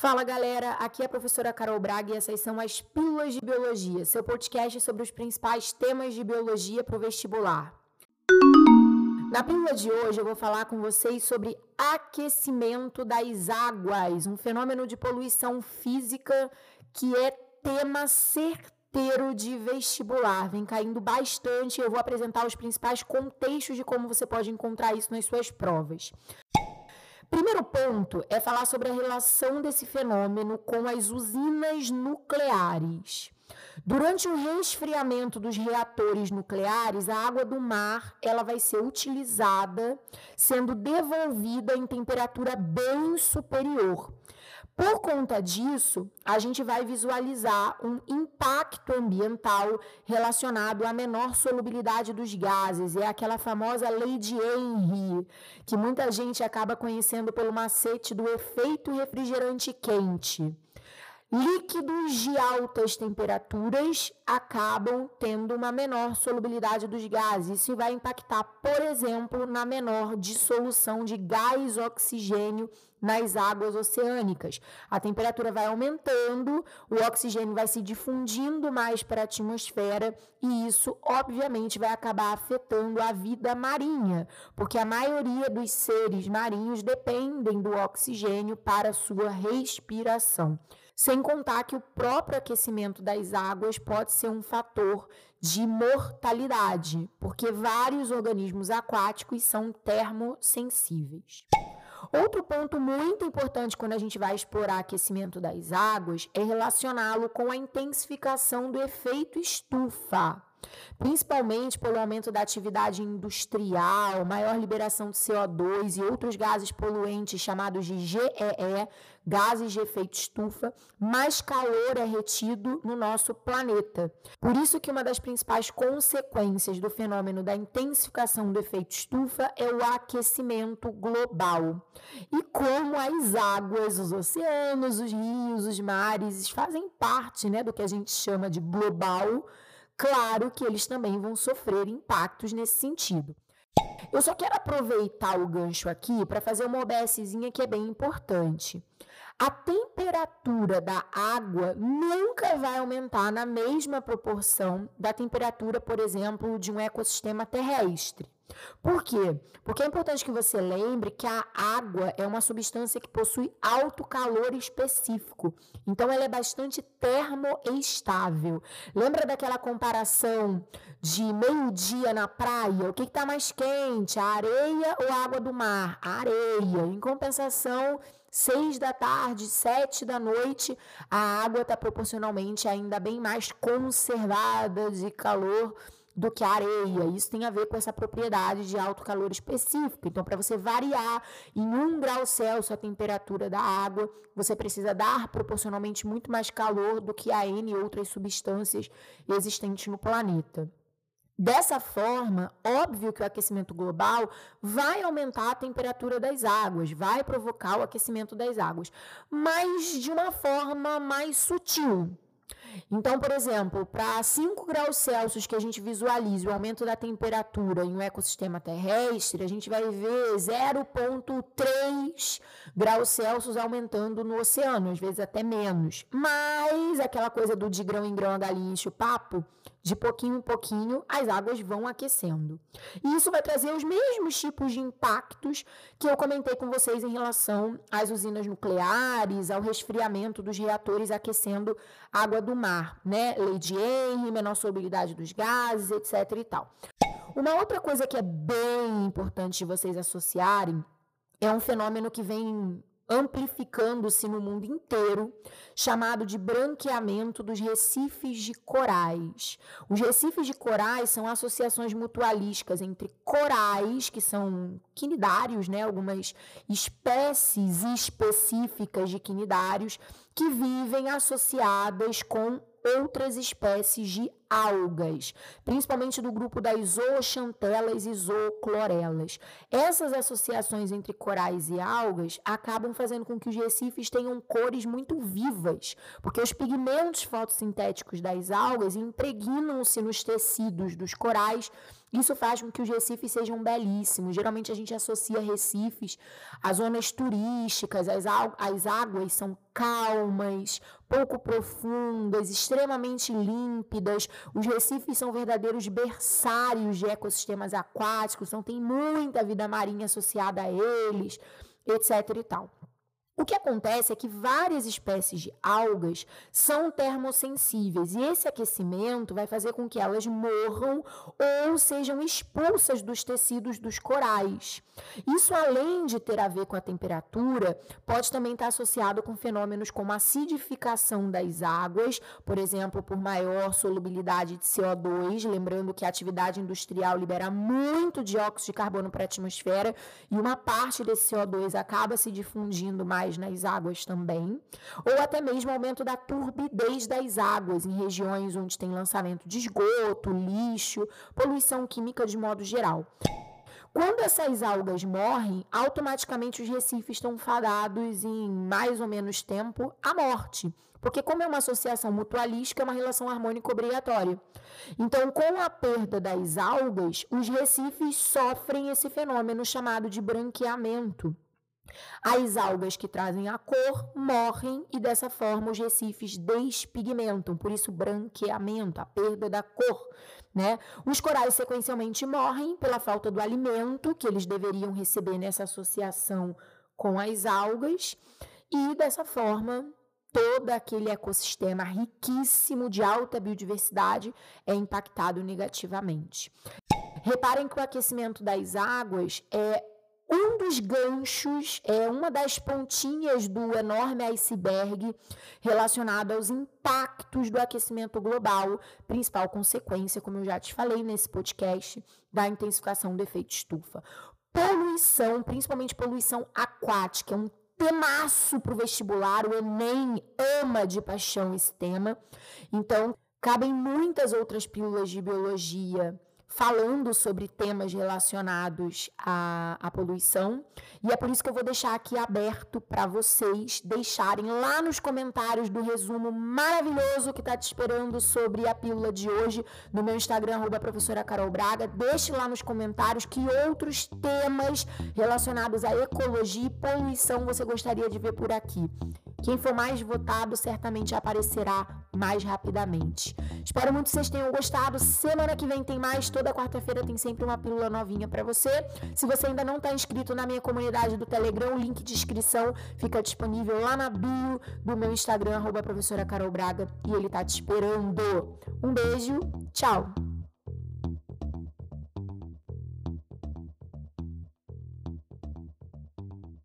Fala galera, aqui é a professora Carol Braga e essas são as Pílulas de Biologia, seu podcast sobre os principais temas de biologia para o vestibular. Na pílula de hoje eu vou falar com vocês sobre aquecimento das águas, um fenômeno de poluição física que é tema certeiro de vestibular. Vem caindo bastante eu vou apresentar os principais contextos de como você pode encontrar isso nas suas provas. Primeiro ponto é falar sobre a relação desse fenômeno com as usinas nucleares. Durante o resfriamento dos reatores nucleares, a água do mar ela vai ser utilizada, sendo devolvida em temperatura bem superior. Por conta disso, a gente vai visualizar um impacto ambiental relacionado à menor solubilidade dos gases. É aquela famosa lei de Henry, que muita gente acaba conhecendo pelo macete do efeito refrigerante quente. Líquidos de altas temperaturas acabam tendo uma menor solubilidade dos gases. Isso vai impactar, por exemplo, na menor dissolução de gás oxigênio nas águas oceânicas. A temperatura vai aumentando, o oxigênio vai se difundindo mais para a atmosfera e isso, obviamente, vai acabar afetando a vida marinha, porque a maioria dos seres marinhos dependem do oxigênio para sua respiração. Sem contar que o próprio aquecimento das águas pode ser um fator de mortalidade, porque vários organismos aquáticos são termossensíveis. Outro ponto muito importante quando a gente vai explorar aquecimento das águas é relacioná-lo com a intensificação do efeito estufa principalmente pelo aumento da atividade industrial, maior liberação de CO2 e outros gases poluentes chamados de GEE, gases de efeito estufa, mais calor é retido no nosso planeta. Por isso que uma das principais consequências do fenômeno da intensificação do efeito estufa é o aquecimento global. E como as águas, os oceanos, os rios, os mares fazem parte né, do que a gente chama de global, claro que eles também vão sofrer impactos nesse sentido. Eu só quero aproveitar o gancho aqui para fazer uma OBSzinha que é bem importante. A temperatura da água nunca vai aumentar na mesma proporção da temperatura, por exemplo, de um ecossistema terrestre. Por quê? Porque é importante que você lembre que a água é uma substância que possui alto calor específico. Então, ela é bastante termoestável. Lembra daquela comparação de meio-dia na praia? O que está mais quente, a areia ou a água do mar? A areia. Em compensação, seis da tarde, sete da noite, a água está proporcionalmente ainda bem mais conservada de calor do que a areia. Isso tem a ver com essa propriedade de alto calor específico. Então, para você variar em um grau Celsius a temperatura da água, você precisa dar proporcionalmente muito mais calor do que a N outras substâncias existentes no planeta. Dessa forma, óbvio que o aquecimento global vai aumentar a temperatura das águas, vai provocar o aquecimento das águas, mas de uma forma mais sutil. Então, por exemplo, para 5 graus Celsius que a gente visualize o aumento da temperatura em um ecossistema terrestre, a gente vai ver 0,3 graus Celsius aumentando no oceano, às vezes até menos. Mas aquela coisa do de grão em grão a galinha enche o papo, de pouquinho em pouquinho as águas vão aquecendo. E isso vai trazer os mesmos tipos de impactos que eu comentei com vocês em relação às usinas nucleares, ao resfriamento dos reatores aquecendo água do mar, né? Lei de Henry, menor solubilidade dos gases, etc e tal. Uma outra coisa que é bem importante vocês associarem é um fenômeno que vem amplificando-se no mundo inteiro, chamado de branqueamento dos recifes de corais. Os recifes de corais são associações mutualísticas entre corais, que são quinidários, né, algumas espécies específicas de quinidários, que vivem associadas com outras espécies de algas, principalmente do grupo das zooxantelas e zooclorelas. Essas associações entre corais e algas acabam fazendo com que os recifes tenham cores muito vivas, porque os pigmentos fotossintéticos das algas impregnam-se nos tecidos dos corais isso faz com que os recifes sejam belíssimos. Geralmente a gente associa recifes a zonas turísticas, as, as águas são calmas, pouco profundas, extremamente límpidas. Os recifes são verdadeiros berçários de ecossistemas aquáticos, então tem muita vida marinha associada a eles, etc e tal. O que acontece é que várias espécies de algas são termossensíveis e esse aquecimento vai fazer com que elas morram ou sejam expulsas dos tecidos dos corais. Isso, além de ter a ver com a temperatura, pode também estar associado com fenômenos como acidificação das águas, por exemplo, por maior solubilidade de CO2, lembrando que a atividade industrial libera muito dióxido de carbono para a atmosfera e uma parte desse CO2 acaba se difundindo mais nas águas também, ou até mesmo aumento da turbidez das águas em regiões onde tem lançamento de esgoto, lixo, poluição química de modo geral. Quando essas algas morrem, automaticamente os recifes estão fadados em mais ou menos tempo à morte. Porque, como é uma associação mutualística, é uma relação harmônica obrigatória. Então, com a perda das algas, os recifes sofrem esse fenômeno chamado de branqueamento. As algas que trazem a cor morrem e dessa forma os recifes despigmentam, por isso branqueamento, a perda da cor. Né? Os corais sequencialmente morrem pela falta do alimento que eles deveriam receber nessa associação com as algas e dessa forma todo aquele ecossistema riquíssimo de alta biodiversidade é impactado negativamente. Reparem que o aquecimento das águas é um dos ganchos, é uma das pontinhas do enorme iceberg relacionado aos impactos do aquecimento global, principal consequência, como eu já te falei nesse podcast, da intensificação do efeito estufa. Poluição, principalmente poluição aquática, é um temaço para o vestibular, o Enem ama de paixão esse tema. Então, cabem muitas outras pílulas de biologia falando sobre temas relacionados à, à poluição. E é por isso que eu vou deixar aqui aberto para vocês deixarem lá nos comentários do resumo maravilhoso que está te esperando sobre a pílula de hoje no meu Instagram, arroba professora Carol Braga. Deixe lá nos comentários que outros temas relacionados à ecologia e poluição você gostaria de ver por aqui. Quem for mais votado certamente aparecerá mais rapidamente. Espero muito que vocês tenham gostado. Semana que vem tem mais. Toda quarta-feira tem sempre uma pílula novinha para você. Se você ainda não está inscrito na minha comunidade do Telegram, o link de inscrição fica disponível lá na bio do meu Instagram, arroba professora Carol Braga, e ele está te esperando. Um beijo, tchau!